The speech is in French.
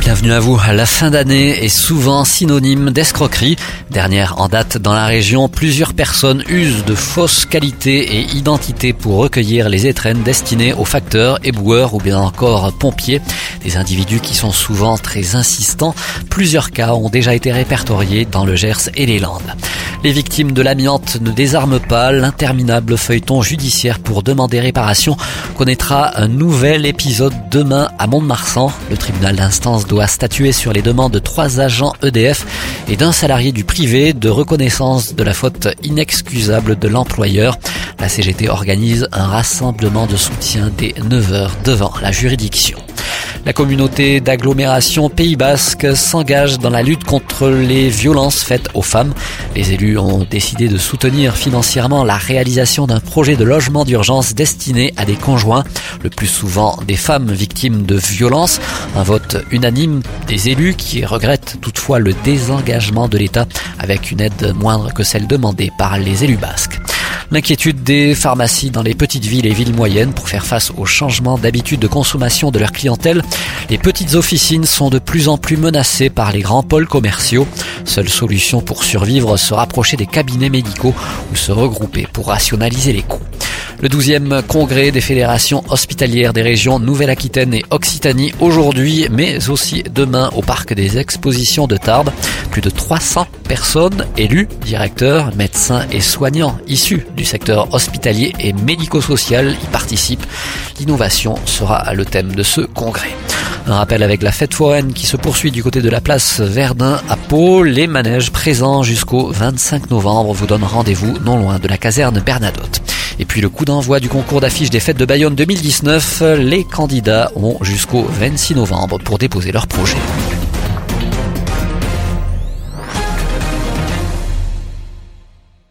Bienvenue à vous. La fin d'année est souvent synonyme d'escroquerie. Dernière en date dans la région, plusieurs personnes usent de fausses qualités et identités pour recueillir les étrennes destinées aux facteurs, éboueurs ou bien encore pompiers. Des individus qui sont souvent très insistants. Plusieurs cas ont déjà été répertoriés dans le Gers et les Landes. Les victimes de l'amiante ne désarment pas. L'interminable feuilleton judiciaire pour demander réparation connaîtra un nouvel épisode demain à Mont-de-Marsan. Le tribunal d'instance doit statuer sur les demandes de trois agents EDF et d'un salarié du privé de reconnaissance de la faute inexcusable de l'employeur. La CGT organise un rassemblement de soutien dès 9h devant la juridiction. La communauté d'agglomération Pays Basque s'engage dans la lutte contre les violences faites aux femmes. Les élus ont décidé de soutenir financièrement la réalisation d'un projet de logement d'urgence destiné à des conjoints, le plus souvent des femmes victimes de violences. Un vote unanime des élus qui regrettent toutefois le désengagement de l'État avec une aide moindre que celle demandée par les élus basques. L'inquiétude des pharmacies dans les petites villes et villes moyennes pour faire face aux changements d'habitude de consommation de leur clientèle. Les petites officines sont de plus en plus menacées par les grands pôles commerciaux. Seule solution pour survivre, se rapprocher des cabinets médicaux ou se regrouper pour rationaliser les coûts. Le 12e congrès des fédérations hospitalières des régions Nouvelle-Aquitaine et Occitanie aujourd'hui, mais aussi demain au parc des expositions de Tarbes. Plus de 300 personnes élues, directeurs, médecins et soignants issus du secteur hospitalier et médico-social y participent. L'innovation sera le thème de ce congrès. Un rappel avec la fête foraine qui se poursuit du côté de la place Verdun à Pau. Les manèges présents jusqu'au 25 novembre vous donnent rendez-vous non loin de la caserne Bernadotte. Et puis le coup d'envoi du concours d'affiches des fêtes de Bayonne 2019, les candidats ont jusqu'au 26 novembre pour déposer leur projet.